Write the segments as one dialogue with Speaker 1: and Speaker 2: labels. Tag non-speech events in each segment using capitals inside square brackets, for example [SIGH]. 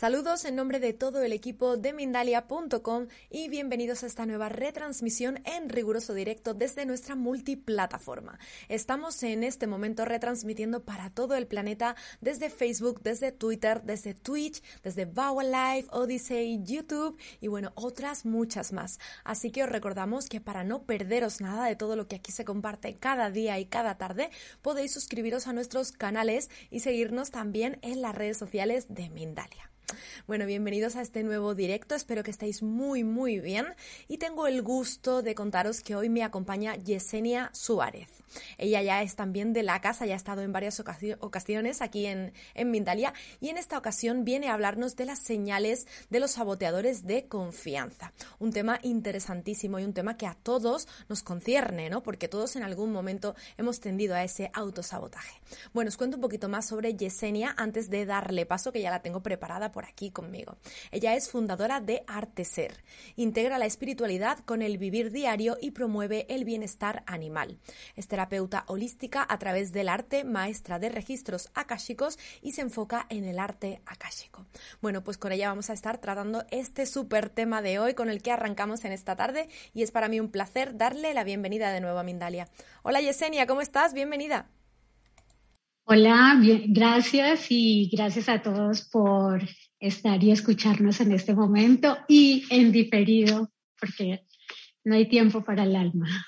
Speaker 1: Saludos en nombre de todo el equipo de Mindalia.com y bienvenidos a esta nueva retransmisión en riguroso directo desde nuestra multiplataforma. Estamos en este momento retransmitiendo para todo el planeta desde Facebook, desde Twitter, desde Twitch, desde Bauer Live, Odyssey, YouTube y bueno, otras muchas más. Así que os recordamos que para no perderos nada de todo lo que aquí se comparte cada día y cada tarde, podéis suscribiros a nuestros canales y seguirnos también en las redes sociales de Mindalia. Bueno, bienvenidos a este nuevo directo. Espero que estéis muy, muy bien. Y tengo el gusto de contaros que hoy me acompaña Yesenia Suárez. Ella ya es también de la casa, ya ha estado en varias ocasiones aquí en, en Mindalia y en esta ocasión viene a hablarnos de las señales de los saboteadores de confianza. Un tema interesantísimo y un tema que a todos nos concierne, ¿no? Porque todos en algún momento hemos tendido a ese autosabotaje. Bueno, os cuento un poquito más sobre Yesenia antes de darle paso, que ya la tengo preparada por aquí conmigo. Ella es fundadora de Arteser. Integra la espiritualidad con el vivir diario y promueve el bienestar animal. Es terapeuta holística a través del arte, maestra de registros akáshicos y se enfoca en el arte akáshico. Bueno, pues con ella vamos a estar tratando este súper tema de hoy con el que arrancamos en esta tarde y es para mí un placer darle la bienvenida de nuevo a Mindalia. Hola Yesenia, ¿cómo estás? Bienvenida.
Speaker 2: Hola, bien, gracias y gracias a todos por estar y escucharnos en este momento y en diferido, porque no hay tiempo para el alma.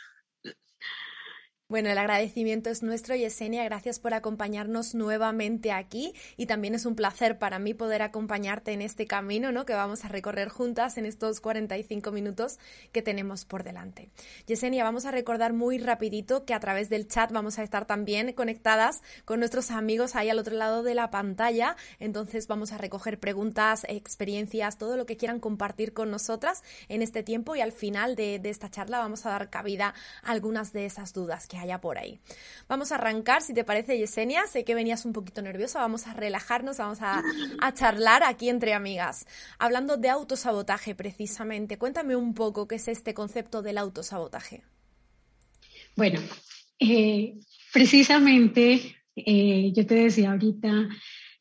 Speaker 1: Bueno, el agradecimiento es nuestro, Yesenia. Gracias por acompañarnos nuevamente aquí y también es un placer para mí poder acompañarte en este camino ¿no? que vamos a recorrer juntas en estos 45 minutos que tenemos por delante. Yesenia, vamos a recordar muy rapidito que a través del chat vamos a estar también conectadas con nuestros amigos ahí al otro lado de la pantalla. Entonces vamos a recoger preguntas, experiencias, todo lo que quieran compartir con nosotras en este tiempo y al final de, de esta charla vamos a dar cabida a algunas de esas dudas que allá por ahí. Vamos a arrancar, si te parece, Yesenia. Sé que venías un poquito nerviosa. Vamos a relajarnos, vamos a, charlar aquí entre amigas. Hablando de autosabotaje, precisamente. Cuéntame un poco qué es este concepto del autosabotaje.
Speaker 2: Bueno, eh, precisamente eh, yo te decía ahorita,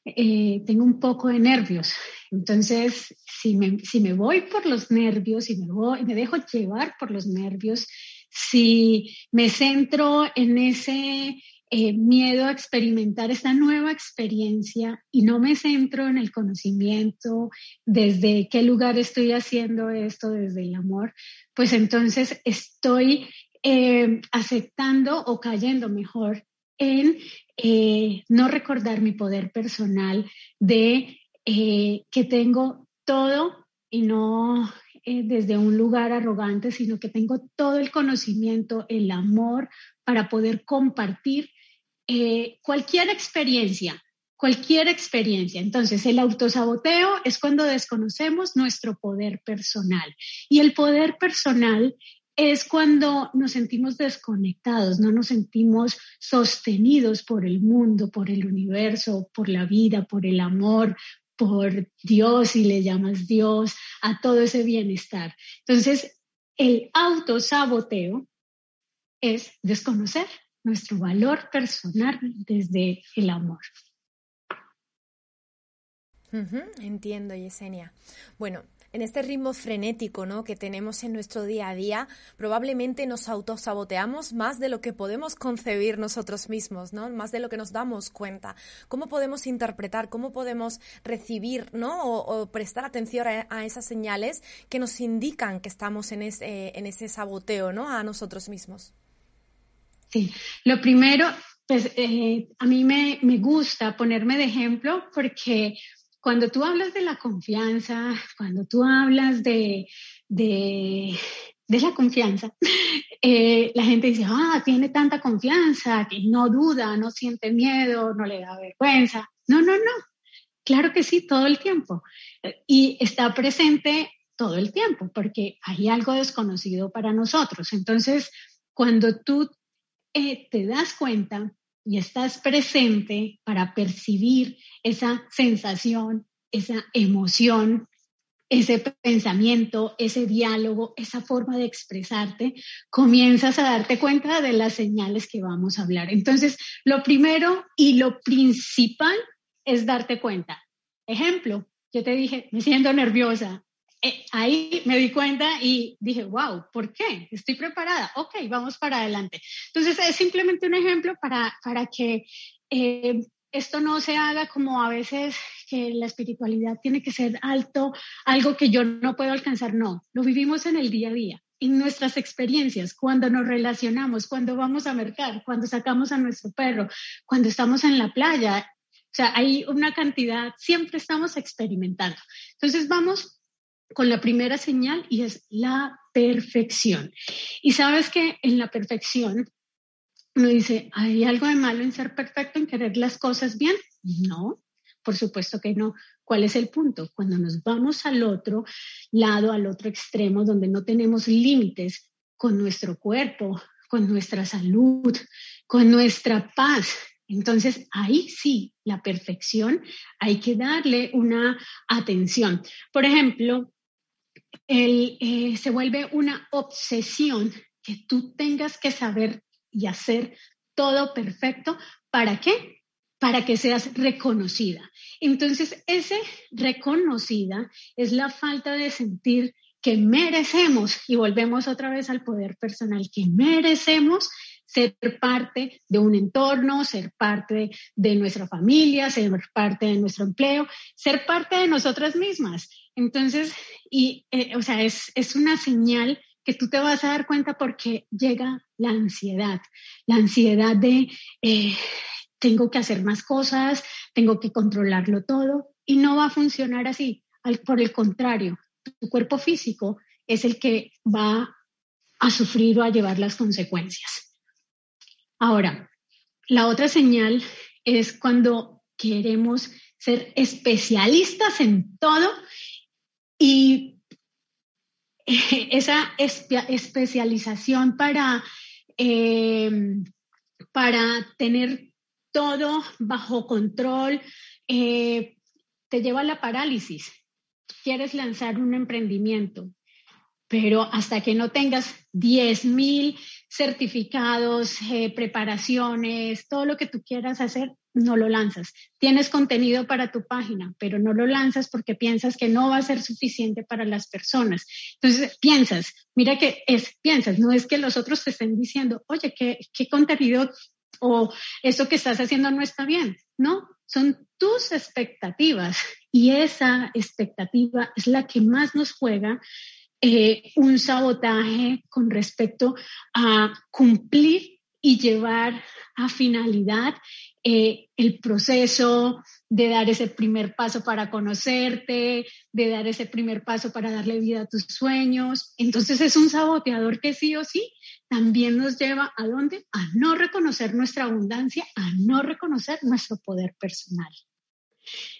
Speaker 2: eh, tengo un poco de nervios. Entonces, si me, si me voy por los nervios, si me, voy, me dejo llevar por los nervios, si me centro en ese eh, miedo a experimentar esta nueva experiencia y no me centro en el conocimiento, desde qué lugar estoy haciendo esto, desde el amor, pues entonces estoy eh, aceptando o cayendo mejor en eh, no recordar mi poder personal de que tengo todo y no eh, desde un lugar arrogante, sino que tengo todo el conocimiento, el amor para poder compartir eh, cualquier experiencia, cualquier experiencia. Entonces, el autosaboteo es cuando desconocemos nuestro poder personal. Y el poder personal es cuando nos sentimos desconectados, no nos sentimos sostenidos por el mundo, por el universo, por la vida, por el amor, por Dios y le llamas Dios a todo ese bienestar. Entonces, el autosaboteo es desconocer nuestro valor personal desde el amor.
Speaker 1: entiendo, Yesenia. Bueno, en este ritmo frenético ¿no? que tenemos en nuestro día a día, probablemente nos autosaboteamos más de lo que podemos concebir nosotros mismos, ¿no? más de lo que nos damos cuenta. ¿Cómo podemos interpretar, cómo podemos recibir ¿no? o, prestar atención a, esas señales que nos indican que estamos en ese, en ese saboteo ¿no? a nosotros mismos?
Speaker 2: Sí, lo primero, pues eh, a mí me, me gusta ponerme de ejemplo porque cuando tú hablas de la confianza, cuando tú hablas de, de, la confianza, [LAUGHS] eh, la gente dice, ah, tiene tanta confianza, que no duda, no siente miedo, no le da vergüenza. No, no, no. Claro que sí, todo el tiempo. Y está presente todo el tiempo, porque hay algo desconocido para nosotros. Entonces, cuando tú eh, te das cuenta y estás presente para percibir esa sensación, esa emoción, ese pensamiento, ese diálogo, esa forma de expresarte, comienzas a darte cuenta de las señales que vamos a hablar. Entonces, lo primero y lo principal es darte cuenta. Ejemplo, yo te dije, me siento nerviosa. Eh, ahí me di cuenta y dije, wow, ¿por qué? Estoy preparada. Ok, vamos para adelante. Entonces, es simplemente un ejemplo para, para que eh, esto no se haga como a veces que la espiritualidad tiene que ser alto, algo que yo no puedo alcanzar. No, lo vivimos en el día a día, en nuestras experiencias, cuando nos relacionamos, cuando vamos a mercar, cuando sacamos a nuestro perro, cuando estamos en la playa. O sea, hay una cantidad, siempre estamos experimentando. Entonces vamos con la primera señal y es la perfección. Y sabes que en la perfección uno dice, ¿hay algo de malo en ser perfecto, en querer las cosas bien? No, por supuesto que no. ¿Cuál es el punto? Cuando nos vamos al otro lado, al otro extremo, donde no tenemos límites con nuestro cuerpo, con nuestra salud, con nuestra paz. Entonces, ahí sí, la perfección, hay que darle una atención. Por ejemplo, eh, se vuelve una obsesión que tú tengas que saber y hacer todo perfecto. ¿Para qué? Para que seas reconocida. Entonces, ese reconocida es la falta de sentir que merecemos, y volvemos otra vez al poder personal, que merecemos ser parte de un entorno, ser parte de nuestra familia, ser parte de nuestro empleo, ser parte de nosotras mismas. Entonces, y, eh, o sea, es, es una señal que tú te vas a dar cuenta porque llega la ansiedad, la ansiedad de eh, tengo que hacer más cosas, tengo que controlarlo todo y no va a funcionar así. por el contrario, tu cuerpo físico es el que va a sufrir o a llevar las consecuencias. Ahora, la otra señal es cuando queremos ser especialistas en todo y [LAUGHS] esa especialización para, em, para tener todo bajo control eh, te lleva a la parálisis. Quieres lanzar un emprendimiento, pero hasta que no tengas 10.000 certificados, eh, preparaciones, todo lo que tú quieras hacer, no lo lanzas. Tienes contenido para tu página, pero no lo lanzas porque piensas que no va a ser suficiente para las personas. Entonces piensas, mira que es, piensas, no es que los otros te estén diciendo, oye, ¿qué, qué contenido o eso que estás haciendo no está bien? No, son tus expectativas y esa expectativa es la que más nos juega eh, un sabotaje con respecto a cumplir y llevar a finalidad eh, el proceso de dar ese primer paso para conocerte, de dar ese primer paso para darle vida a tus sueños. Entonces es un saboteador que sí o sí también nos lleva a dónde? A no reconocer nuestra abundancia, a no reconocer nuestro poder personal.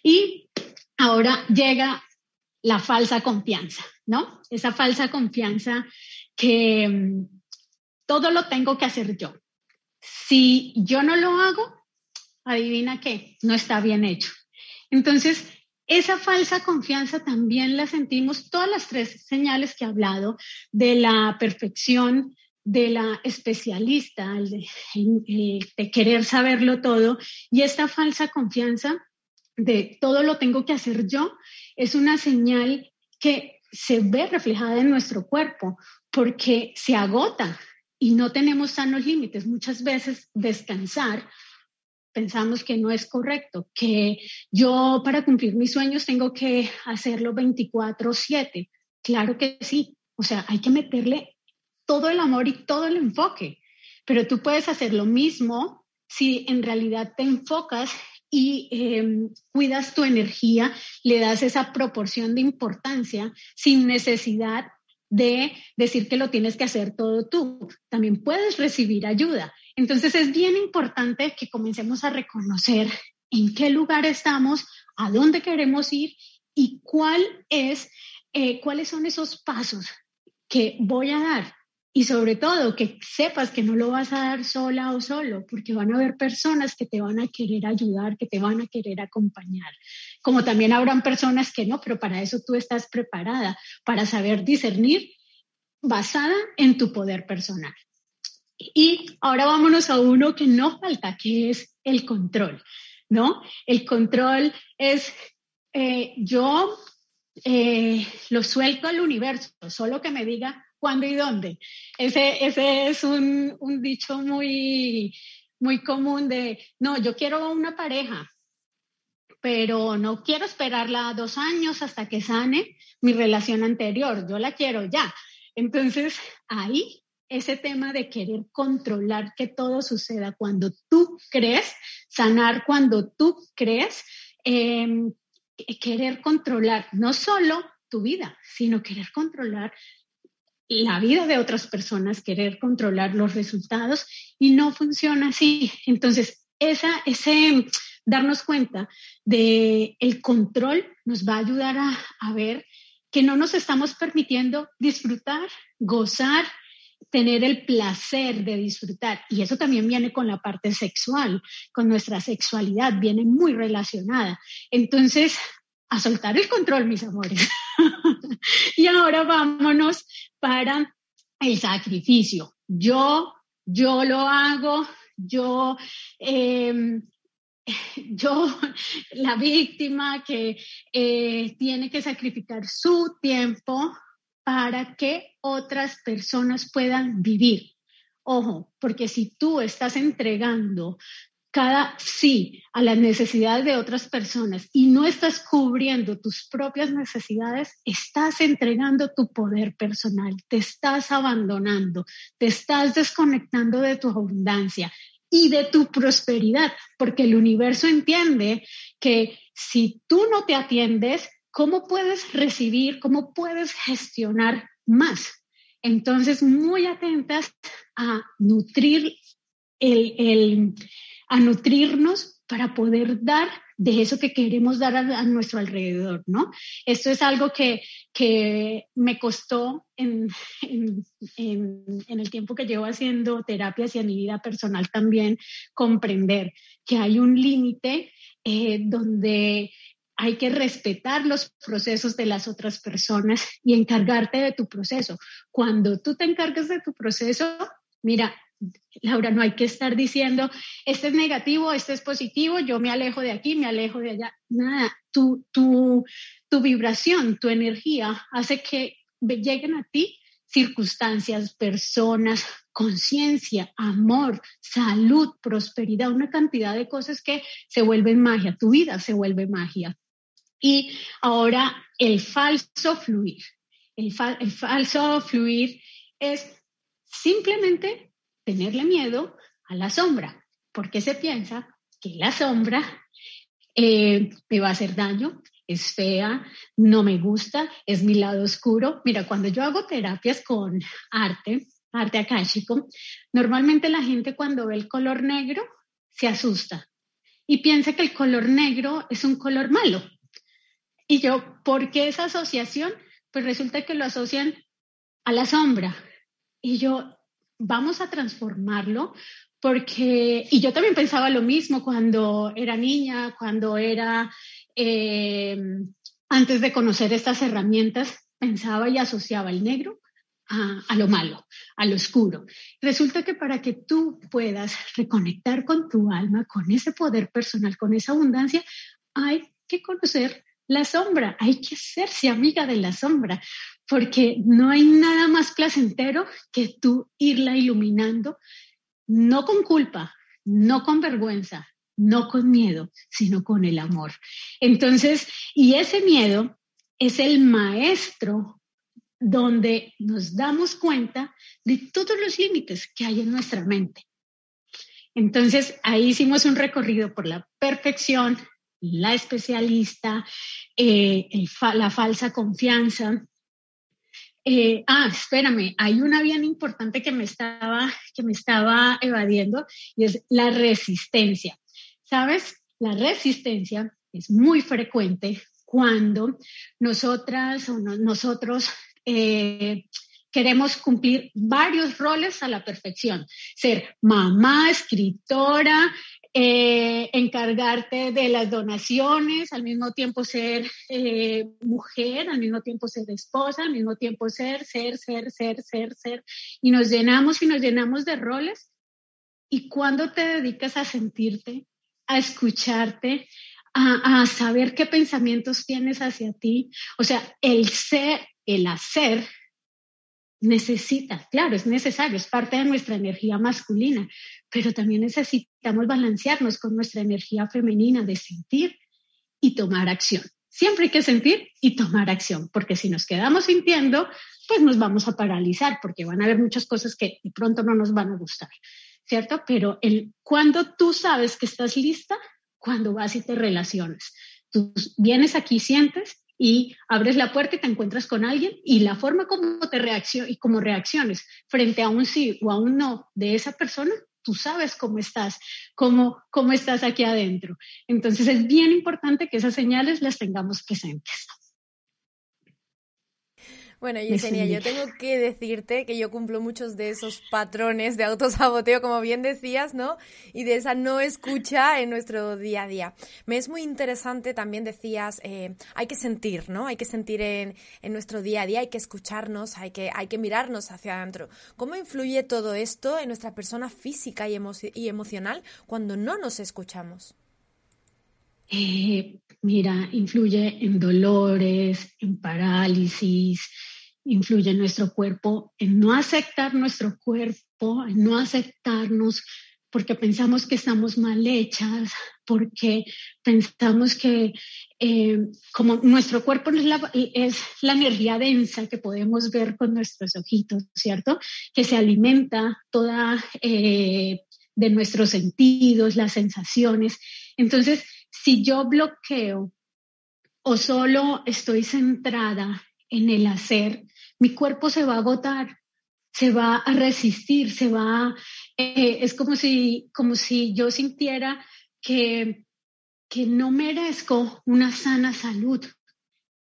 Speaker 2: Y ahora llega la falsa confianza, ¿no? Esa falsa confianza que mm, todo lo tengo que hacer yo. Si yo no lo hago, adivina qué, no está bien hecho. Entonces, esa falsa confianza también la sentimos todas las tres señales que he hablado de la perfección, de la especialista, de, de querer saberlo todo, y esta falsa confianza de todo lo tengo que hacer yo, es una señal que se ve reflejada en nuestro cuerpo porque se agota y no tenemos sanos límites. Muchas veces descansar pensamos que no es correcto, que yo para cumplir mis sueños tengo que hacerlo 24/7. Claro que sí, o sea, hay que meterle todo el amor y todo el enfoque, pero tú puedes hacer lo mismo si en realidad te enfocas y em, cuidas tu energía, le das esa proporción de importancia sin necesidad de decir que lo tienes que hacer todo tú. También puedes recibir ayuda. Entonces es bien importante que comencemos a reconocer en qué lugar estamos, a dónde queremos ir y cuál es, eh, cuáles son esos pasos que voy a dar y sobre todo que sepas que no lo vas a dar sola o solo, porque van a haber personas que te van a querer ayudar, que te van a querer acompañar. Como también habrán personas que no, pero para eso tú estás preparada, para saber discernir basada en tu poder personal. Y ahora vámonos a uno que no falta, que es el control, ¿no? El control es eh, yo eh, lo suelto al universo, solo que me diga cuándo y dónde. Ese, ese es un, un dicho muy, muy común de, no, yo quiero una pareja, pero no quiero esperarla dos años hasta que sane mi relación anterior, yo la quiero ya. Entonces, ahí ese tema de querer controlar que todo suceda cuando tú crees, sanar cuando tú crees, em, querer controlar no solo tu vida, sino querer controlar la vida de otras personas, querer controlar los resultados y no funciona así. Entonces, esa, ese darnos cuenta de el control nos va a ayudar a, a ver que no nos estamos permitiendo disfrutar, gozar, tener el placer de disfrutar. Y eso también viene con la parte sexual, con nuestra sexualidad, viene muy relacionada. Entonces, a soltar el control, mis amores. [LAUGHS] y ahora vámonos para el sacrificio. Yo, yo lo hago, yo, em, [LAUGHS] yo, la víctima que eh, tiene que sacrificar su tiempo para que otras personas puedan vivir. Ojo, porque si tú estás entregando cada sí a las necesidades de otras personas y no estás cubriendo tus propias necesidades, estás entregando tu poder personal, te estás abandonando, te estás desconectando de tu abundancia y de tu prosperidad, porque el universo entiende que si tú no te atiendes, ¿cómo puedes recibir, cómo puedes gestionar más? Entonces, muy atentas a nutrir el, el a nutrirnos para poder dar de eso que queremos dar a, nuestro alrededor, ¿no? Esto es algo que, que me costó en, en, el tiempo que llevo haciendo terapias y en mi vida personal también comprender que hay un límite eh, donde hay que respetar los procesos de las otras personas y encargarte de tu proceso. Cuando tú te encargas de tu proceso, mira, Laura, no hay que estar diciendo, este es negativo, este es positivo, yo me alejo de aquí, me alejo de allá. Nada, tu, tu, tu vibración, tu energía hace que lleguen a ti circunstancias, personas, conciencia, amor, salud, prosperidad, una cantidad de cosas que se vuelven magia, tu vida se vuelve magia. Y ahora el falso fluir. El, el falso fluir es simplemente tenerle miedo a la sombra, porque se piensa que la sombra eh, me va a hacer daño, es fea, no me gusta, es mi lado oscuro. Mira, cuando yo hago terapias con arte, arte akáshico, normalmente la gente cuando ve el color negro se asusta y piensa que el color negro es un color malo. Y yo, ¿por qué esa asociación? Pues resulta que lo asocian a la sombra. Y yo, vamos a transformarlo porque, y yo también pensaba lo mismo cuando era niña, cuando era, eh, antes de conocer estas herramientas, pensaba y asociaba el negro a, lo malo, a lo oscuro. Resulta que para que tú puedas reconectar con tu alma, con ese poder personal, con esa abundancia, hay que conocer la sombra, hay que hacerse amiga de la sombra, porque no hay nada más placentero que tú irla iluminando, no con culpa, no con vergüenza, no con miedo, sino con el amor. Entonces, y ese miedo es el maestro donde nos damos cuenta de todos los límites que hay en nuestra mente. Entonces, ahí hicimos un recorrido por la perfección, la especialista, eh, la falsa confianza. Eh, ah, espérame, hay una bien importante que me, estaba, que me estaba evadiendo y es la resistencia. ¿Sabes? La resistencia es muy frecuente cuando nosotras o nosotros eh, queremos cumplir varios roles a la perfección. Ser mamá, escritora, eh, encargarte de las donaciones, al mismo tiempo ser eh, mujer, al mismo tiempo ser esposa, al mismo tiempo ser, ser, ser, ser, ser, ser. Y nos llenamos y nos llenamos de roles. ¿Y cuando te dedicas a sentirte, a escucharte, a, a saber qué pensamientos tienes hacia ti? O sea, el ser, el hacer necesita, claro, es necesario, es parte de nuestra energía masculina, pero también necesitamos balancearnos con nuestra energía femenina de sentir y tomar acción. Siempre hay que sentir y tomar acción, porque si nos quedamos sintiendo, pues nos vamos a paralizar, porque van a haber muchas cosas que de pronto no nos van a gustar, ¿cierto? Pero el, cuando tú sabes que estás lista, cuando vas y te relacionas, tú vienes aquí, sientes y abres la puerta y te encuentras con alguien y la forma como te reacciones y como reacciones frente a un sí o a un no de esa persona, tú sabes cómo estás, cómo, cómo estás aquí adentro. Entonces es bien importante que esas señales las tengamos presentes.
Speaker 1: Bueno, Yesenia, yo tengo que decirte que yo cumplo muchos de esos patrones de autosaboteo, como bien decías, ¿no? Y de esa no escucha en nuestro día a día. Me es muy interesante, también decías, eh, hay que sentir, ¿no? Hay que sentir en, en, nuestro día a día, hay que escucharnos, hay que, hay que mirarnos hacia adentro. ¿Cómo influye todo esto en nuestra persona física y, y emocional cuando no nos escuchamos?
Speaker 2: Eh, mira, influye en dolores, en parálisis, influye en nuestro cuerpo, en no aceptar nuestro cuerpo, en no aceptarnos porque pensamos que estamos mal hechas, porque pensamos que eh, como nuestro cuerpo es la, es la energía densa que podemos ver con nuestros ojitos, ¿cierto? Que se alimenta toda eh, de nuestros sentidos, las sensaciones. Entonces, si yo bloqueo o solo estoy centrada en el hacer, mi cuerpo se va a agotar, se va a resistir, se va, eh, es como si, como si yo sintiera que, que no merezco una sana salud.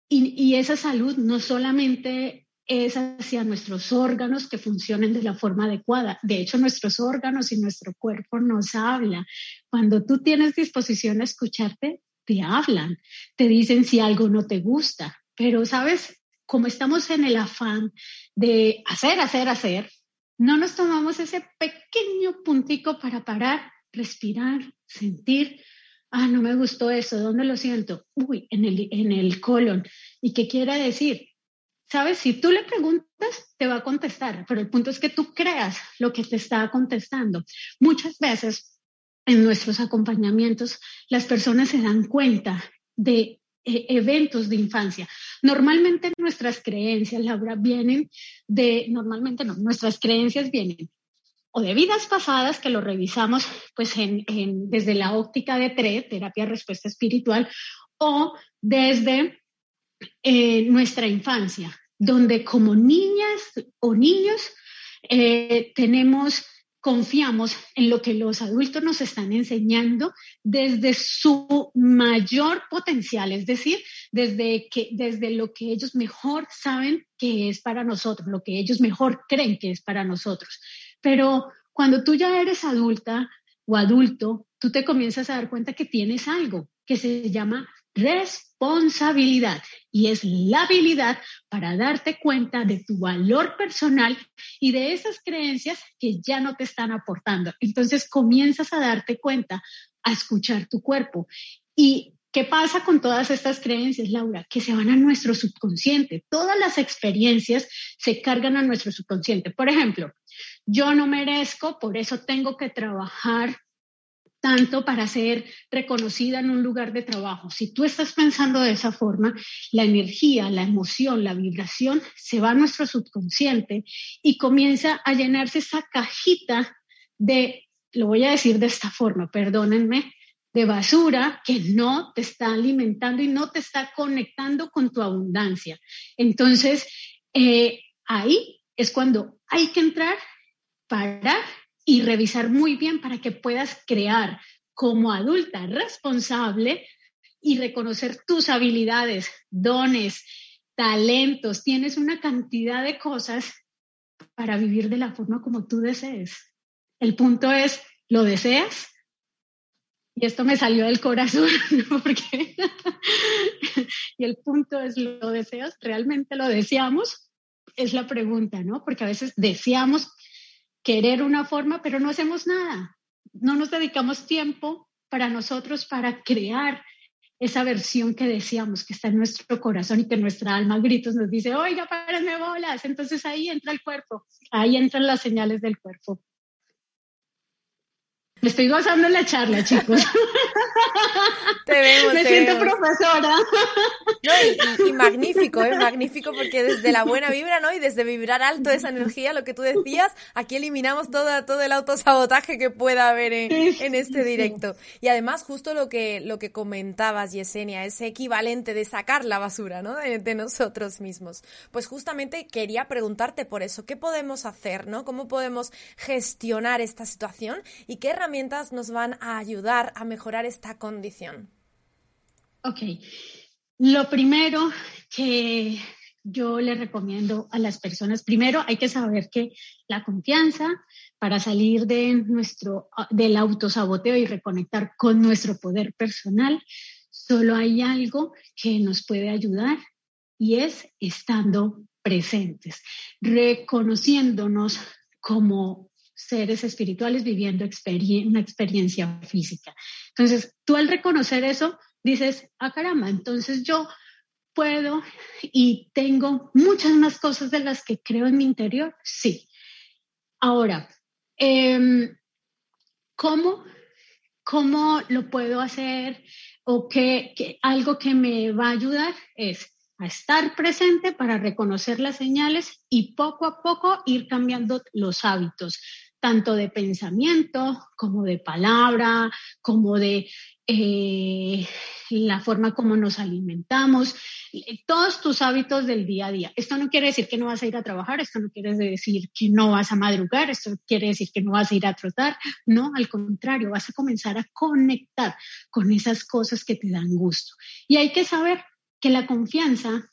Speaker 2: Y, y esa salud no solamente es hacia nuestros órganos que funcionen de la forma adecuada. De hecho, nuestros órganos y nuestro cuerpo nos habla. Cuando tú tienes disposición a escucharte, te hablan, te dicen si algo no te gusta. Pero, ¿sabes? Como estamos en el afán de hacer, hacer, hacer, no nos tomamos ese pequeño puntico para parar, respirar, sentir. Ah, no me gustó eso, ¿dónde lo siento? Uy, en el, en el colon. ¿Y qué quiere decir? Sabes, si tú le preguntas, te va a contestar, pero el punto es que tú creas lo que te está contestando. Muchas veces en nuestros acompañamientos las personas se dan cuenta de eh, eventos de infancia. Normalmente nuestras creencias, Laura, vienen de, normalmente no, nuestras creencias vienen o de vidas pasadas que lo revisamos pues en, desde la óptica de TRE, terapia respuesta espiritual, o desde eh, nuestra infancia, donde como niñas o niños eh, tenemos, confiamos en lo que los adultos nos están enseñando desde su mayor potencial, es decir, desde, que, desde lo que ellos mejor saben que es para nosotros, lo que ellos mejor creen que es para nosotros. Pero cuando tú ya eres adulta o adulto, tú te comienzas a dar cuenta que tienes algo que se llama responsabilidad y es la habilidad para darte cuenta de tu valor personal y de esas creencias que ya no te están aportando. Entonces comienzas a darte cuenta, a escuchar tu cuerpo y ¿Qué pasa con todas estas creencias, Laura? Que se van a nuestro subconsciente. Todas las experiencias se cargan a nuestro subconsciente. Por ejemplo, yo no merezco, por eso tengo que trabajar tanto para ser reconocida en un lugar de trabajo. Si tú estás pensando de esa forma, la energía, la emoción, la vibración se va a nuestro subconsciente y comienza a llenarse esa cajita de, lo voy a decir de esta forma, perdónenme, de basura que no te está alimentando y no te está conectando con tu abundancia. Entonces, eh, ahí es cuando hay que entrar, parar y revisar muy bien para que puedas crear como adulta responsable y reconocer tus habilidades, dones, talentos. Tienes una cantidad de cosas para vivir de la forma como tú desees. El punto es, ¿lo deseas? Y esto me salió del corazón, [LAUGHS] porque y el punto es, ¿lo deseas? ¿Realmente lo deseamos? Es la pregunta, ¿no? Porque a veces deseamos querer una forma, pero no hacemos nada. No nos dedicamos tiempo para nosotros, para crear esa versión que deseamos, que está en nuestro corazón y que nuestra alma gritos nos dice, oiga, párenme bolas. Entonces ahí entra el cuerpo, ahí entran las señales del cuerpo. Me estoy gozando en la charla, chicos.
Speaker 1: Te vemos.
Speaker 2: Me siento profesora.
Speaker 1: y, magnífico, ¿eh? magnífico porque desde la buena vibra, ¿no? Y desde vibrar alto esa energía, lo que tú decías, aquí eliminamos todo, todo el autosabotaje que pueda haber en, este directo. Y además, justo lo que, lo que comentabas, Yesenia, ese equivalente de sacar la basura, ¿no? De, de nosotros mismos. Pues justamente quería preguntarte por eso, ¿qué podemos hacer, ¿no? ¿Cómo podemos gestionar esta situación y qué herramientas herramientas nos van a ayudar a mejorar esta condición?
Speaker 2: Ok. Lo primero que yo le recomiendo a las personas, primero hay que saber que la confianza para salir de nuestro, del autosaboteo y reconectar con nuestro poder personal, solo hay algo que nos puede ayudar y es estando presentes, reconociéndonos como seres espirituales viviendo una experiencia física. Entonces, tú al reconocer eso, dices, ah, caramba, entonces yo puedo y tengo muchas más cosas de las que creo en mi interior. Sí. Ahora, em, ¿cómo, ¿cómo lo puedo hacer? O que algo que me va a ayudar es a estar presente para reconocer las señales y poco a poco ir cambiando los hábitos tanto de pensamiento como de palabra, como de eh, la forma como nos alimentamos, todos tus hábitos del día a día. Esto no quiere decir que no vas a ir a trabajar, esto no quiere decir que no vas a madrugar, esto quiere decir que no vas a ir a trotar, no, al contrario, vas a comenzar a conectar con esas cosas que te dan gusto. Y hay que saber que la confianza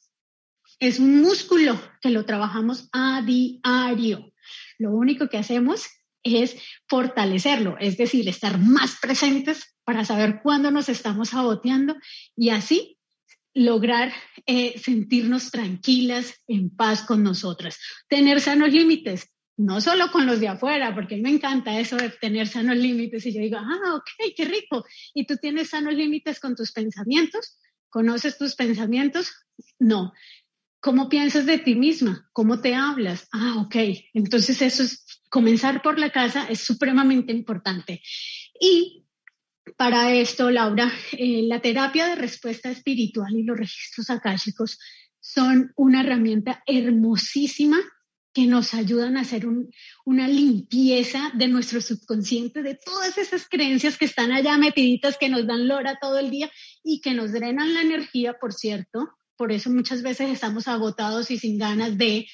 Speaker 2: es un músculo que lo trabajamos a diario. Lo único que hacemos es fortalecerlo, es decir, estar más presentes para saber cuándo nos estamos saboteando y así lograr eh, sentirnos tranquilas, en paz con nosotras. Tener sanos límites, no solo con los de afuera, porque a mí me encanta eso de tener sanos límites y yo digo, ah, ok, qué rico. Y tú tienes sanos límites con tus pensamientos, conoces tus pensamientos, no. ¿Cómo piensas de ti misma? ¿Cómo te hablas? Ah, ok. Entonces eso es, comenzar por la casa es supremamente importante. Y para esto, Laura, eh, la terapia de respuesta espiritual y los registros akáshicos son una herramienta hermosísima que nos ayudan a hacer una limpieza de nuestro subconsciente, de todas esas creencias que están allá metiditas, que nos dan lora todo el día y que nos drenan la energía, por cierto, por eso muchas veces estamos agotados y sin ganas de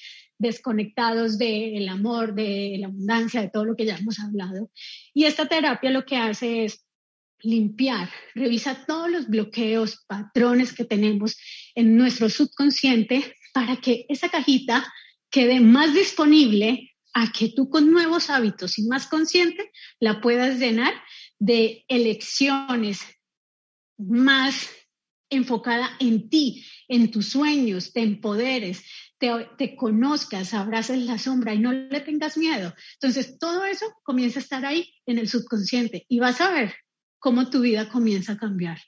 Speaker 2: desconectados del amor, de la abundancia, de todo lo que ya hemos hablado. Y esta terapia lo que hace es limpiar, revisa todos los bloqueos, patrones que tenemos en nuestro subconsciente para que esa cajita quede más disponible a que tú con nuevos hábitos y más consciente la puedas llenar de elecciones más enfocada en ti, en tus sueños, te empoderes, te, conozcas, abraces la sombra y no le tengas miedo. Entonces, todo eso comienza a estar ahí en el subconsciente y vas a ver cómo tu vida comienza a cambiar.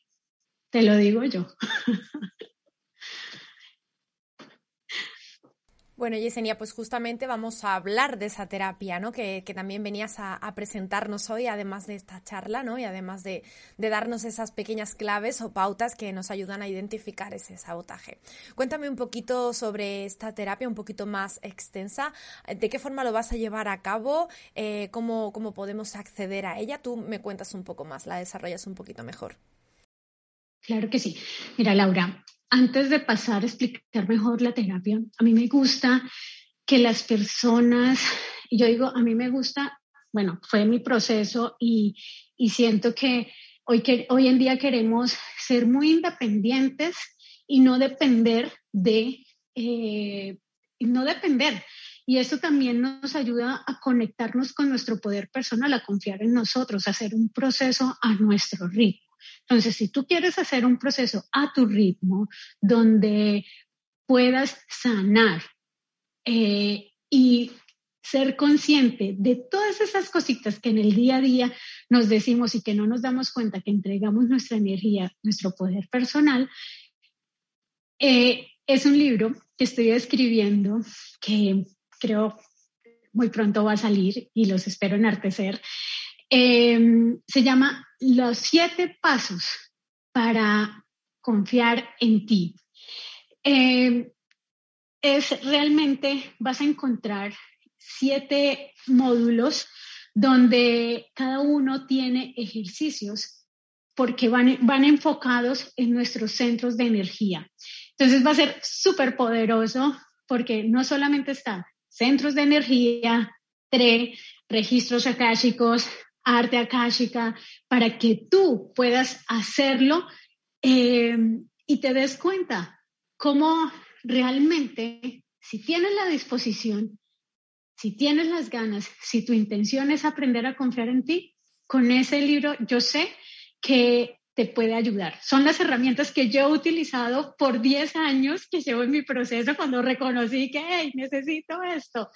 Speaker 2: te lo digo yo. [LAUGHS]
Speaker 1: Bueno, Yesenia, pues justamente vamos a hablar de esa terapia, ¿no? Que, también venías a, presentarnos hoy, además de esta charla, ¿no? Y además de, darnos esas pequeñas claves o pautas que nos ayudan a identificar ese sabotaje. Cuéntame un poquito sobre esta terapia, un poquito más extensa. ¿De qué forma lo vas a llevar a cabo? Eh, ¿cómo, ¿Cómo podemos acceder a ella? Tú me cuentas un poco más, la desarrollas un poquito mejor.
Speaker 2: Claro que sí. Mira, Laura, antes de pasar a explicar mejor la terapia, a mí me gusta que las personas, yo digo, a mí me gusta, bueno, fue mi proceso y, siento que hoy, que hoy en día queremos ser muy independientes y no depender de, eh, no depender. Y eso también nos ayuda a conectarnos con nuestro poder personal, a confiar en nosotros, a hacer un proceso a nuestro ritmo. Entonces, si tú quieres hacer un proceso a tu ritmo, donde puedas sanar eh, y ser consciente de todas esas cositas que en el día a día nos decimos y que no nos damos cuenta que entregamos nuestra energía, nuestro poder personal, eh, es un libro que estoy escribiendo que creo muy pronto va a salir y los espero enartecer. Em, se llama Los siete pasos para confiar en ti. Em, es realmente, vas a encontrar siete módulos donde cada uno tiene ejercicios porque van, van enfocados en nuestros centros de energía. Entonces va a ser súper poderoso porque no solamente está centros de energía, TRE, registros akáshicos, arte akáshica, para que tú puedas hacerlo eh, y te des cuenta cómo realmente, si tienes la disposición, si tienes las ganas, si tu intención es aprender a confiar en ti, con ese libro yo sé que te puede ayudar. Son las herramientas que yo he utilizado por 10 años que llevo en mi proceso cuando reconocí que necesito esto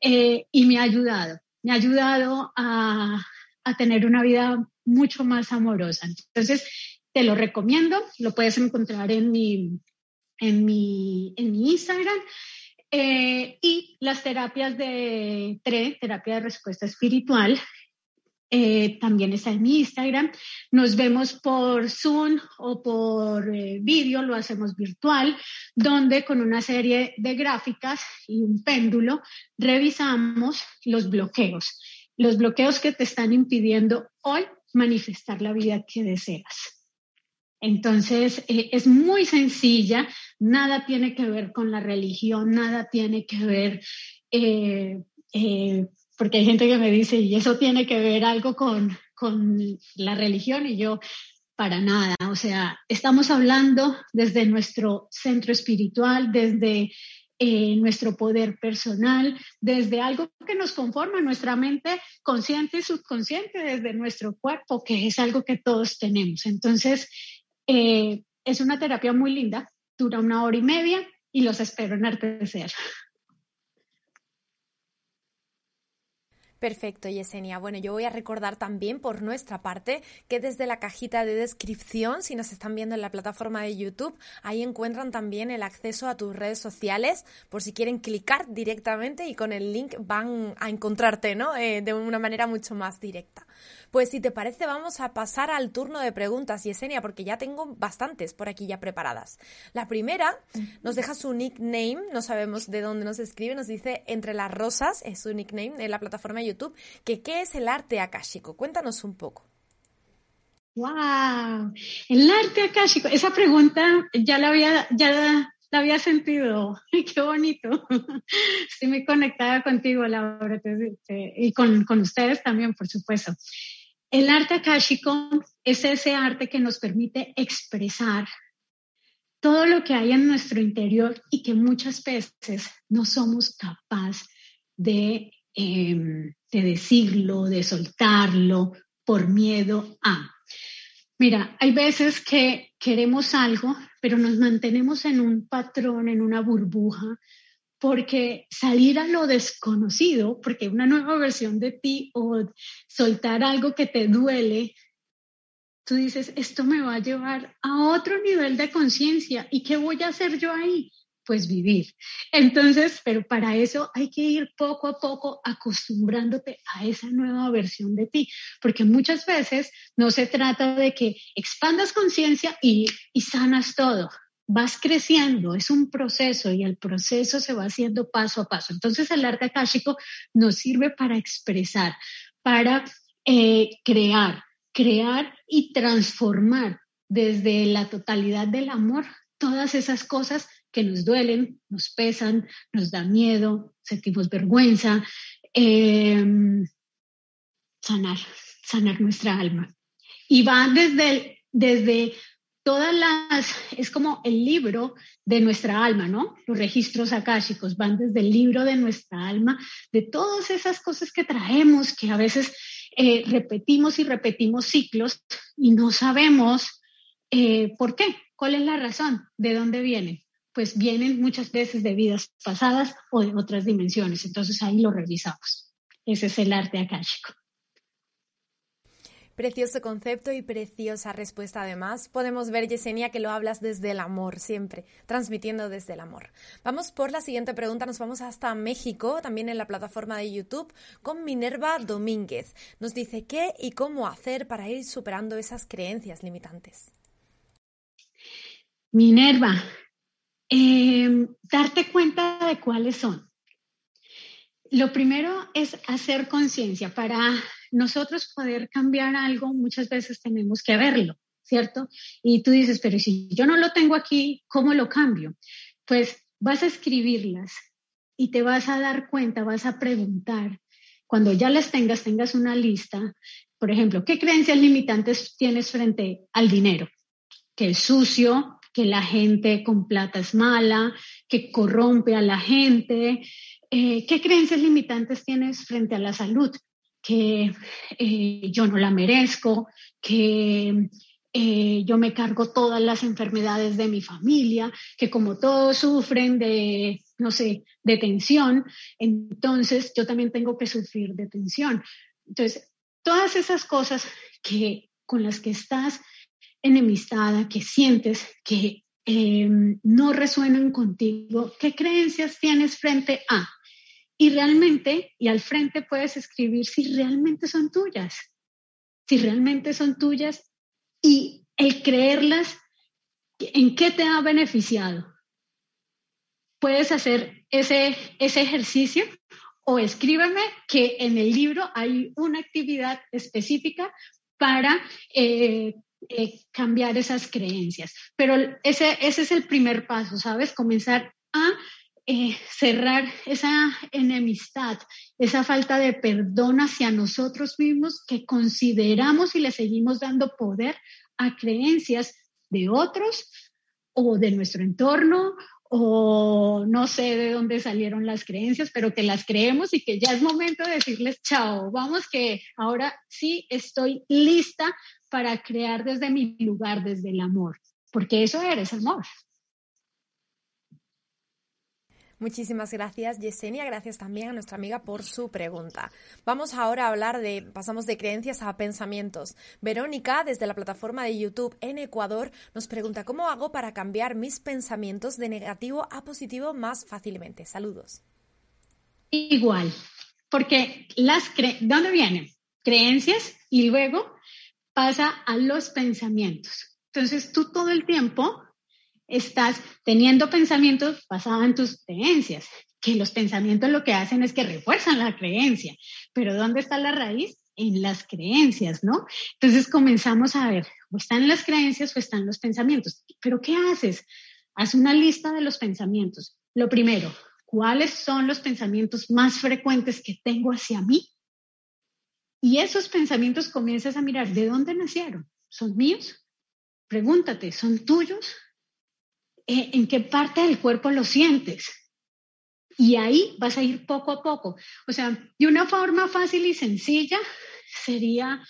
Speaker 2: eh, y me ha ayudado. Me ha ayudado a, a tener una vida mucho más amorosa. Entonces, te lo recomiendo, lo puedes encontrar en mi, en mi, en mi Instagram. Eh, y las terapias de TRE, terapia de respuesta espiritual, eh, también está en mi Instagram. Nos vemos por Zoom o por eh, vídeo, lo hacemos virtual, donde con una serie de gráficas y un péndulo revisamos los bloqueos los bloqueos que te están impidiendo hoy manifestar la vida que deseas. Entonces, eh, es muy sencilla, nada tiene que ver con la religión, nada tiene que ver, eh, eh, porque hay gente que me dice, y eso tiene que ver algo con, con la religión, y yo, para nada. O sea, estamos hablando desde nuestro centro espiritual, desde nuestro poder personal, desde algo que nos conforma nuestra mente consciente y subconsciente, desde nuestro cuerpo, que es algo que todos tenemos. Entonces, eh, es una terapia muy linda, dura una hora y media y los espero en Arteser.
Speaker 1: Perfecto, Yesenia. Bueno, yo voy a recordar también por nuestra parte que desde la cajita de descripción, si nos están viendo en la plataforma de YouTube, ahí encuentran también el acceso a tus redes sociales por si quieren clicar directamente y con el link van a encontrarte, ¿no? Eh, de una manera mucho más directa. Pues si te parece, vamos a pasar al turno de preguntas, Yesenia, porque ya tengo bastantes por aquí ya preparadas. La primera nos deja su nickname, no sabemos de dónde nos escribe, nos dice Entre las Rosas, es su nickname en la plataforma de YouTube, que ¿qué es el arte akáshico? Cuéntanos un poco.
Speaker 2: ¡Wow! El arte akáshico, esa pregunta ya la había, ya la había sentido. [LAUGHS] ¡Qué bonito! Estoy muy conectada contigo, Laura, y con, con ustedes también, por supuesto. El arte akáshico es ese arte que nos permite expresar todo lo que hay en nuestro interior y que muchas veces no somos capaces de, em, de decirlo, de soltarlo por miedo a. Mira, hay veces que queremos algo, pero nos mantenemos en un patrón, en una burbuja, porque salir a lo desconocido, porque una nueva versión de ti o soltar algo que te duele, tú dices, esto me va a llevar a otro nivel de conciencia. ¿Y qué voy a hacer yo ahí? Pues vivir. Entonces, pero para eso hay que ir poco a poco acostumbrándote a esa nueva versión de ti, porque muchas veces no se trata de que expandas conciencia y, y sanas todo vas creciendo, es un proceso y el proceso se va haciendo paso a paso. Entonces el arte akáshico nos sirve para expresar, para eh, crear, crear y transformar desde la totalidad del amor todas esas cosas que nos duelen, nos pesan, nos da miedo, sentimos vergüenza, em, sanar, sanar nuestra alma. Y va desde, desde todas las, es como el libro de nuestra alma, ¿no? Los registros akáshicos van desde el libro de nuestra alma, de todas esas cosas que traemos, que a veces eh, repetimos y repetimos ciclos y no sabemos eh, por qué, cuál es la razón, de dónde vienen. Pues vienen muchas veces de vidas pasadas o de otras dimensiones. Entonces ahí lo revisamos. Ese es el arte akáshico.
Speaker 1: Precioso concepto y preciosa respuesta además. Podemos ver, Yesenia, que lo hablas desde el amor siempre, transmitiendo desde el amor. Vamos por la siguiente pregunta. Nos vamos hasta México, también en la plataforma de YouTube, con Minerva Domínguez. Nos dice qué y cómo hacer para ir superando esas creencias limitantes.
Speaker 2: Minerva, em, darte cuenta de cuáles son. Lo primero es hacer conciencia. Para nosotros poder cambiar algo, muchas veces tenemos que verlo, ¿cierto? Y tú dices, pero si yo no lo tengo aquí, ¿cómo lo cambio? Pues vas a escribirlas y te vas a dar cuenta, vas a preguntar. Cuando ya las tengas, tengas una lista. Por ejemplo, ¿qué creencias limitantes tienes frente al dinero? Que es sucio, que la gente con plata es mala, que corrompe a la gente. Eh, ¿Qué creencias limitantes tienes frente a la salud? que eh, yo no la merezco, que eh, yo me cargo todas las enfermedades de mi familia, que como todos sufren de, no sé, de tensión, entonces yo también tengo que sufrir de tensión. Entonces, todas esas cosas que con las que estás enemistada, que sientes que no resuenan contigo, ¿qué creencias tienes frente a? Y realmente, y al frente puedes escribir si realmente son tuyas, si realmente son tuyas y el creerlas, ¿en qué te ha beneficiado? Puedes hacer ese, ese ejercicio o escríbeme que en el libro hay una actividad específica para eh, eh, cambiar esas creencias. Pero ese, ese es el primer paso, ¿sabes? Comenzar a eh, cerrar esa enemistad, esa falta de perdón hacia nosotros mismos que consideramos y le seguimos dando poder a creencias de otros o de nuestro entorno o no sé de dónde salieron las creencias, pero que las creemos y que ya es momento de decirles chao, vamos que ahora sí estoy lista para crear desde mi lugar, desde el amor, porque eso eres amor.
Speaker 1: Muchísimas gracias, Yesenia. Gracias también a nuestra amiga por su pregunta. Vamos ahora a hablar de, pasamos de creencias a pensamientos. Verónica, desde la plataforma de YouTube en Ecuador, nos pregunta cómo hago para cambiar mis pensamientos de negativo a positivo más fácilmente. Saludos.
Speaker 2: Igual, porque las cre ¿dónde vienen? Creencias y luego pasa a los pensamientos. Entonces tú todo el tiempo estás teniendo pensamientos basados en tus creencias, que los pensamientos lo que hacen es que refuerzan la creencia, pero ¿dónde está la raíz? En las creencias, ¿no? Entonces comenzamos a ver, o están las creencias o están los pensamientos, pero ¿qué haces? Haz una lista de los pensamientos. Lo primero, ¿cuáles son los pensamientos más frecuentes que tengo hacia mí? Y esos pensamientos comienzas a mirar, ¿de dónde nacieron? ¿Son míos? Pregúntate, ¿son tuyos? Eh, en qué parte del cuerpo lo sientes. Y ahí vas a ir poco a poco. O sea, de una forma fácil y sencilla sería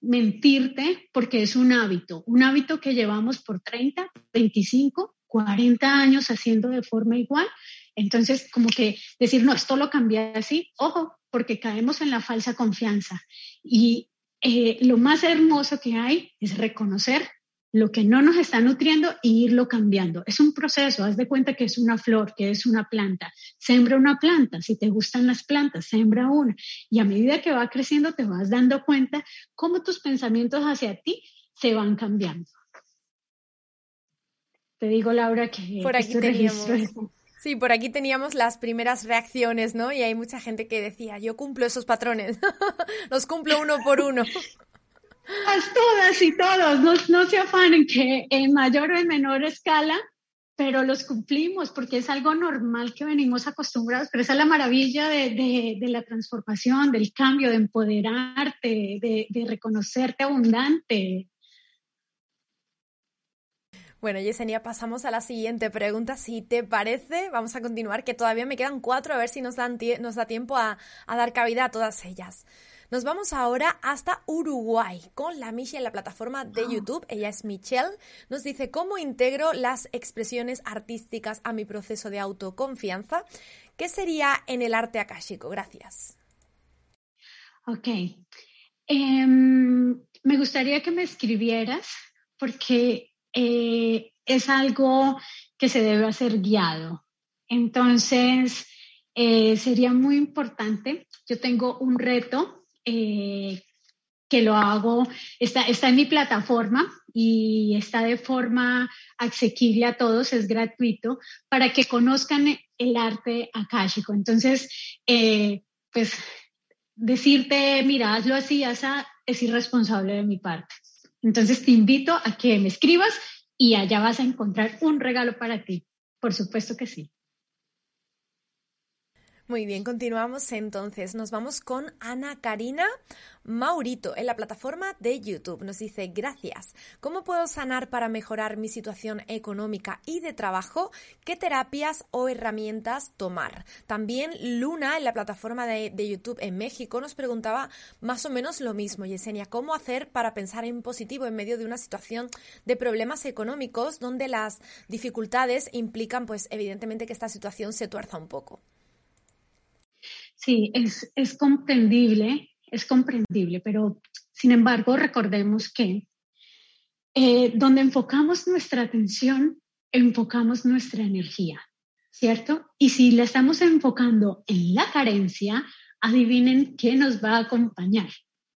Speaker 2: mentirte porque es un hábito, un hábito que llevamos por 30, 25, 40 años haciendo de forma igual. Entonces, como que decir, no, esto lo cambié así, ojo, porque caemos en la falsa confianza. Y eh, lo más hermoso que hay es reconocer lo que no nos está nutriendo e irlo cambiando. Es un proceso, haz de cuenta que es una flor, que es una planta. Sembra una planta, si te gustan las plantas, sembra una. Y a medida que va creciendo te vas dando cuenta cómo tus pensamientos hacia ti se van cambiando. Te digo, Laura, que
Speaker 1: por aquí teníamos, Sí, por aquí teníamos las primeras reacciones, ¿no? Y hay mucha gente que decía, yo cumplo esos patrones, [LAUGHS] los cumplo uno por uno.
Speaker 2: Todas y todos, no, no se afanen que en mayor o en menor escala, pero los cumplimos porque es algo normal que venimos acostumbrados, pero esa es la maravilla de, de, la transformación, del cambio, de empoderarte, de, de reconocerte abundante.
Speaker 1: Bueno, Yesenia, pasamos a la siguiente pregunta. Si te parece, vamos a continuar, que todavía me quedan cuatro, a ver si nos, dan nos da tiempo a, a dar cabida a todas ellas. Nos vamos ahora hasta Uruguay con la Michi en la plataforma de. YouTube. Ella es Michelle. Nos dice cómo integro las expresiones artísticas a mi proceso de autoconfianza. ¿Qué sería en el arte akáshico? Gracias.
Speaker 2: Ok. Em, me gustaría que me escribieras porque eh, es algo que se debe hacer guiado. Entonces, eh, sería muy importante. Yo tengo un reto eh, que lo hago, está, está en mi plataforma y está de forma asequible a todos, es gratuito, para que conozcan el arte akáshico. Entonces, eh, pues decirte, mira, hazlo así, es irresponsable de mi parte. Entonces, te invito a que me escribas y allá vas a encontrar un regalo para ti. Por supuesto que sí.
Speaker 1: Muy bien, continuamos entonces. Nos vamos con Ana Karina Maurito en la plataforma de YouTube. Nos dice, gracias. ¿Cómo puedo sanar para mejorar mi situación económica y de trabajo? ¿Qué terapias o herramientas tomar? También Luna en la plataforma de, YouTube en México nos preguntaba más o menos lo mismo. Yesenia, ¿cómo hacer para pensar en positivo en medio de una situación de problemas económicos donde las dificultades implican, pues evidentemente que esta situación se tuerza un poco?
Speaker 2: Sí, es, es comprendible, es comprendible, pero sin embargo recordemos que eh, donde enfocamos nuestra atención, enfocamos nuestra energía, ¿cierto? Y si la estamos enfocando en la carencia, adivinen qué nos va a acompañar.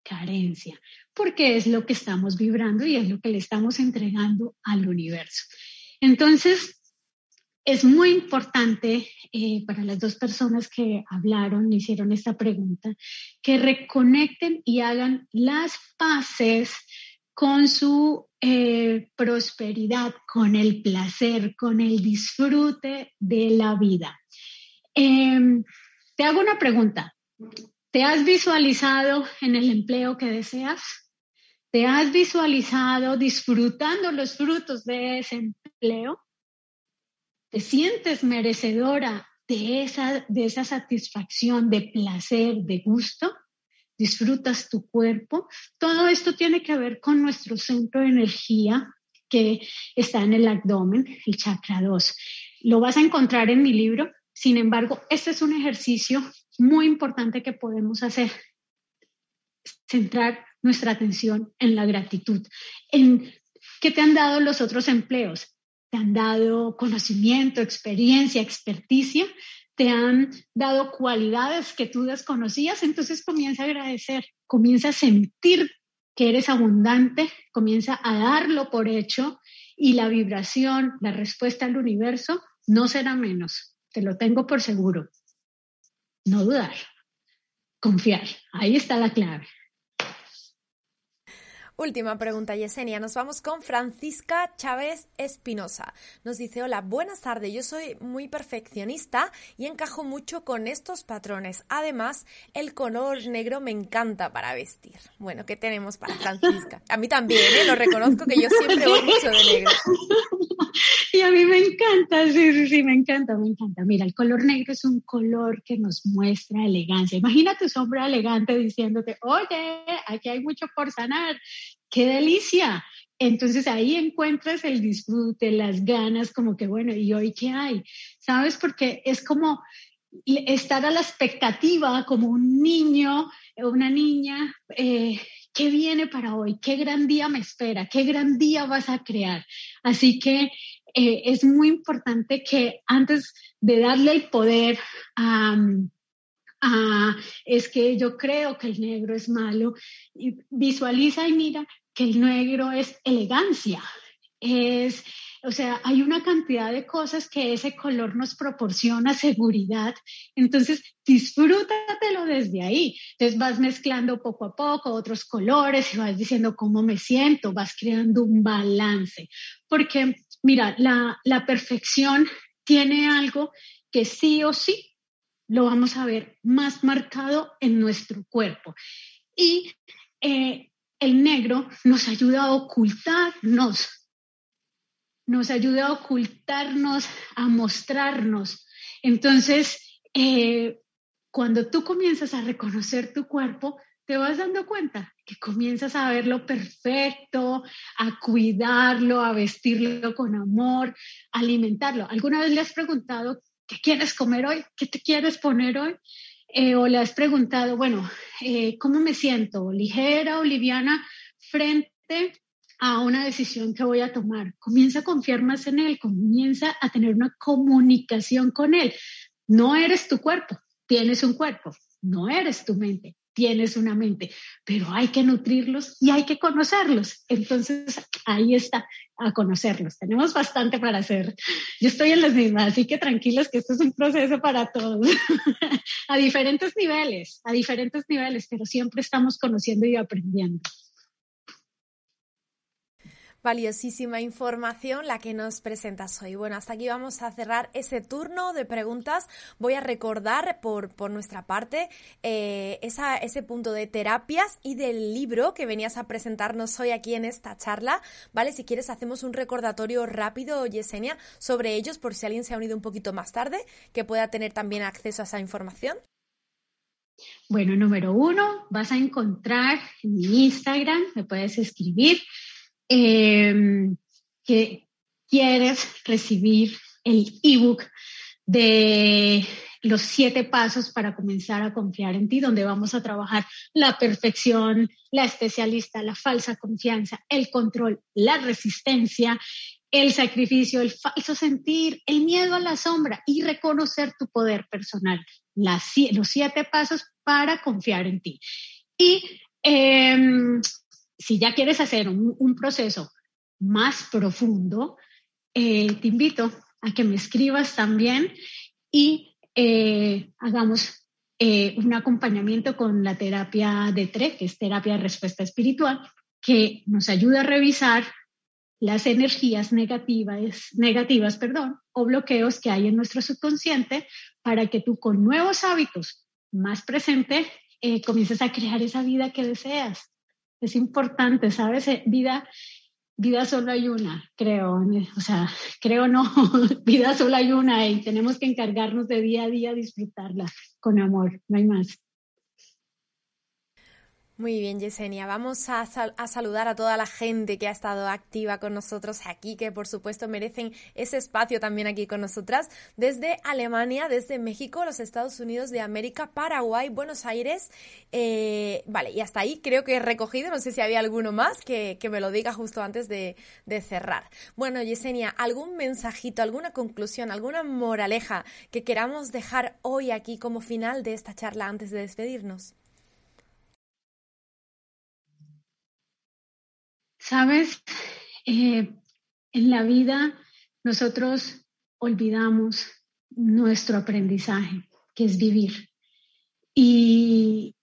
Speaker 2: Carencia, porque es lo que estamos vibrando y es lo que le estamos entregando al universo. Entonces, es muy importante eh, para las dos personas que hablaron, hicieron esta pregunta, que reconecten y hagan las paces con su eh, prosperidad, con el placer, con el disfrute de la vida. Em, te hago una pregunta. ¿Te has visualizado en el empleo que deseas? ¿Te has visualizado disfrutando los frutos de ese empleo? Te sientes merecedora de esa, de esa satisfacción, de placer, de gusto, disfrutas tu cuerpo. Todo esto tiene que ver con nuestro centro de energía que está en el abdomen, el chakra 2. Lo vas a encontrar en mi libro. Sin embargo, este es un ejercicio muy importante que podemos hacer. Centrar nuestra atención en la gratitud, en qué te han dado los otros empleos, te han dado conocimiento, experiencia, experticia, te han dado cualidades que tú desconocías, entonces comienza a agradecer, comienza a sentir que eres abundante, comienza a darlo por hecho y la vibración, la respuesta al universo no será menos, te lo tengo por seguro. No dudar, confiar, ahí está la clave.
Speaker 1: Última pregunta, Yesenia. Nos vamos con Francisca Chávez Espinosa. Nos dice, hola, buenas tardes. Yo soy muy perfeccionista y encajo mucho con estos patrones. Además, el color negro me encanta para vestir. Bueno, ¿qué tenemos para Francisca? A mí también, ¿eh? lo reconozco que yo siempre voy mucho de negro. [LAUGHS] [LAUGHS]
Speaker 2: Y a mí me encanta, sí, sí, sí, me encanta, me encanta. Mira, el color negro es un color que nos muestra elegancia. Imagínate tu sombra elegante diciéndote, oye, aquí hay mucho por sanar qué delicia. Entonces ahí encuentras el disfrute, las ganas, como que bueno, ¿y hoy qué hay? ¿Sabes? Porque es como estar a la expectativa, como un niño una niña eh, qué viene para hoy, qué gran día me espera, qué gran día vas a crear. Así que eh, es muy importante que antes de darle el poder a... es que yo creo que el negro es malo. Visualiza y mira que el negro es elegancia, es o sea, hay una cantidad de cosas que ese color nos proporciona seguridad. Entonces, disfrútatelo desde ahí. Entonces, vas mezclando poco a poco otros colores y vas diciendo cómo me siento, vas creando un balance. Porque, mira, la, la perfección tiene algo que sí o sí lo vamos a ver más marcado en nuestro cuerpo. Y eh, el negro nos ayuda a ocultarnos nos ayuda a ocultarnos, a mostrarnos. Entonces, eh, cuando tú comienzas a reconocer tu cuerpo, te vas dando cuenta que comienzas a verlo perfecto, a cuidarlo, a vestirlo con amor, a alimentarlo. ¿Alguna vez le has preguntado qué quieres comer hoy? ¿Qué te quieres poner hoy? Eh, o le has preguntado, bueno, eh, ¿cómo me siento? ¿Ligera o liviana frente a una decisión que voy a tomar. Comienza a confiar más en él, comienza a tener una comunicación con él. No eres tu cuerpo, tienes un cuerpo, no eres tu mente, tienes una mente, pero hay que nutrirlos y hay que conocerlos. Entonces, ahí está, a conocerlos. Tenemos bastante para hacer. Yo estoy en las mismas, así que tranquilos que esto es un proceso para todos, [LAUGHS] a diferentes niveles, a diferentes niveles, pero siempre estamos conociendo y aprendiendo.
Speaker 1: Valiosísima información la que nos presentas hoy. Bueno, hasta aquí vamos a cerrar ese turno de preguntas. Voy a recordar por, por nuestra parte eh, esa, ese punto de terapias y del libro que venías a presentarnos hoy aquí en esta charla. ¿Vale? Si quieres, hacemos un recordatorio rápido, Yesenia, sobre ellos por si alguien se ha unido un poquito más tarde, que pueda tener también acceso a esa información.
Speaker 2: Bueno, número uno, vas a encontrar en mi Instagram, me puedes escribir Em, que quieres recibir el ebook de los siete pasos para comenzar a confiar en ti, donde vamos a trabajar la perfección, la especialista, la falsa confianza, el control, la resistencia, el sacrificio, el falso sentir, el miedo a la sombra y reconocer tu poder personal. los siete pasos para confiar en ti. Y eh, si ya quieres hacer un, proceso más profundo, eh, te invito a que me escribas también y eh, hagamos eh, un acompañamiento con la terapia de TRE, que es terapia de respuesta espiritual, que nos ayuda a revisar las energías negativas, negativas perdón, o bloqueos que hay en nuestro subconsciente para que tú con nuevos hábitos más presente comiences a crear esa vida que deseas es importante, ¿sabes? Eh, vida, vida solo hay una, creo. O sea, creo no, [LAUGHS] vida solo hay una y tenemos que encargarnos de día a día disfrutarla con amor, no hay más.
Speaker 1: Muy bien, Yesenia. Vamos a, saludar a toda la gente que ha estado activa con nosotros aquí, que por supuesto merecen ese espacio también aquí con nosotras, desde Alemania, desde México, los Estados Unidos de América, Paraguay, Buenos Aires. Eh, vale, y hasta ahí creo que he recogido, no sé si había alguno más que, me lo diga justo antes de, de cerrar. Bueno, Yesenia, ¿algún mensajito, alguna conclusión, alguna moraleja que queramos dejar hoy aquí como final de esta charla antes de despedirnos?
Speaker 2: Sabes, eh, en la vida nosotros olvidamos nuestro aprendizaje, que es vivir. Y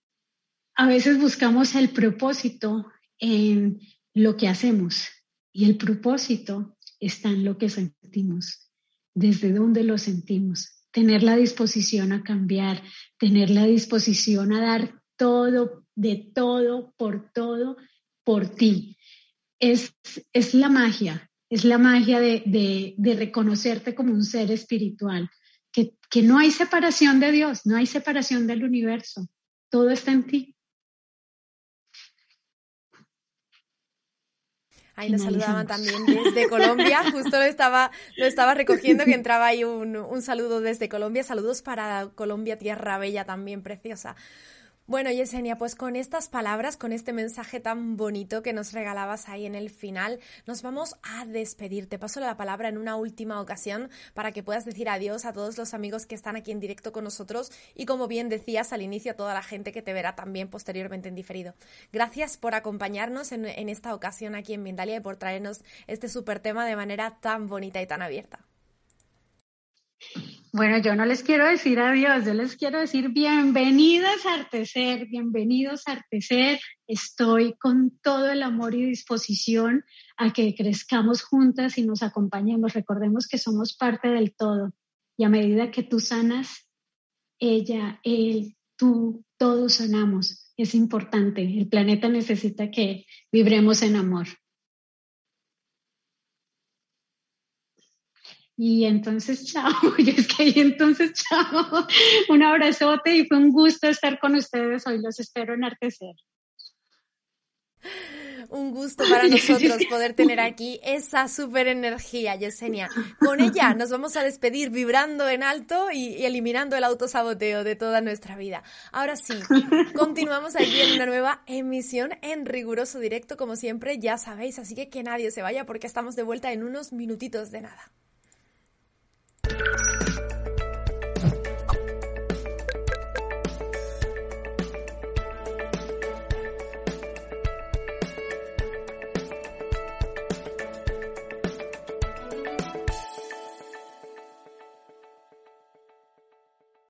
Speaker 2: a veces buscamos el propósito en lo que hacemos y el propósito está en lo que sentimos, desde dónde lo sentimos, tener la disposición a cambiar, tener la disposición a dar todo, de todo, por todo, por ti es, es la magia, es la magia de, reconocerte como un ser espiritual, que, no hay separación de Dios, no hay separación del universo, todo está en ti.
Speaker 1: Ahí nos saludaban también desde Colombia, [LAUGHS] justo lo estaba, lo estaba recogiendo que entraba ahí un, un saludo desde Colombia, saludos para Colombia, tierra bella también, preciosa. Bueno, Yesenia, pues con estas palabras, con este mensaje tan bonito que nos regalabas ahí en el final, nos vamos a despedir. Te paso la palabra en una última ocasión para que puedas decir adiós a todos los amigos que están aquí en directo con nosotros y, como bien decías al inicio, a toda la gente que te verá también posteriormente en diferido. Gracias por acompañarnos en, esta ocasión aquí en Mindalia y por traernos este súper tema de manera tan bonita y tan abierta.
Speaker 2: Bueno, yo no les quiero decir adiós, yo les quiero decir bienvenidos a Arteser, bienvenidos a Arteser. Estoy con todo el amor y disposición a que crezcamos juntas y nos acompañemos. Recordemos que somos parte del todo y a medida que tú sanas, ella, él, tú, todos sanamos. Es importante. El planeta necesita que vibremos en amor. Y entonces, [LAUGHS] chao. Y es que ahí entonces, chao. Un abrazote y fue un gusto estar con ustedes hoy. Los espero en Artecer.
Speaker 1: Un gusto para nosotros [LAUGHS] poder tener aquí esa super energía, Yesenia. Con ella nos vamos a despedir vibrando en alto y, y, eliminando el autosaboteo de toda nuestra vida. Ahora sí, continuamos aquí en una nueva emisión en riguroso directo, como siempre, ya sabéis, así que que nadie se vaya porque estamos de vuelta en unos minutitos de nada.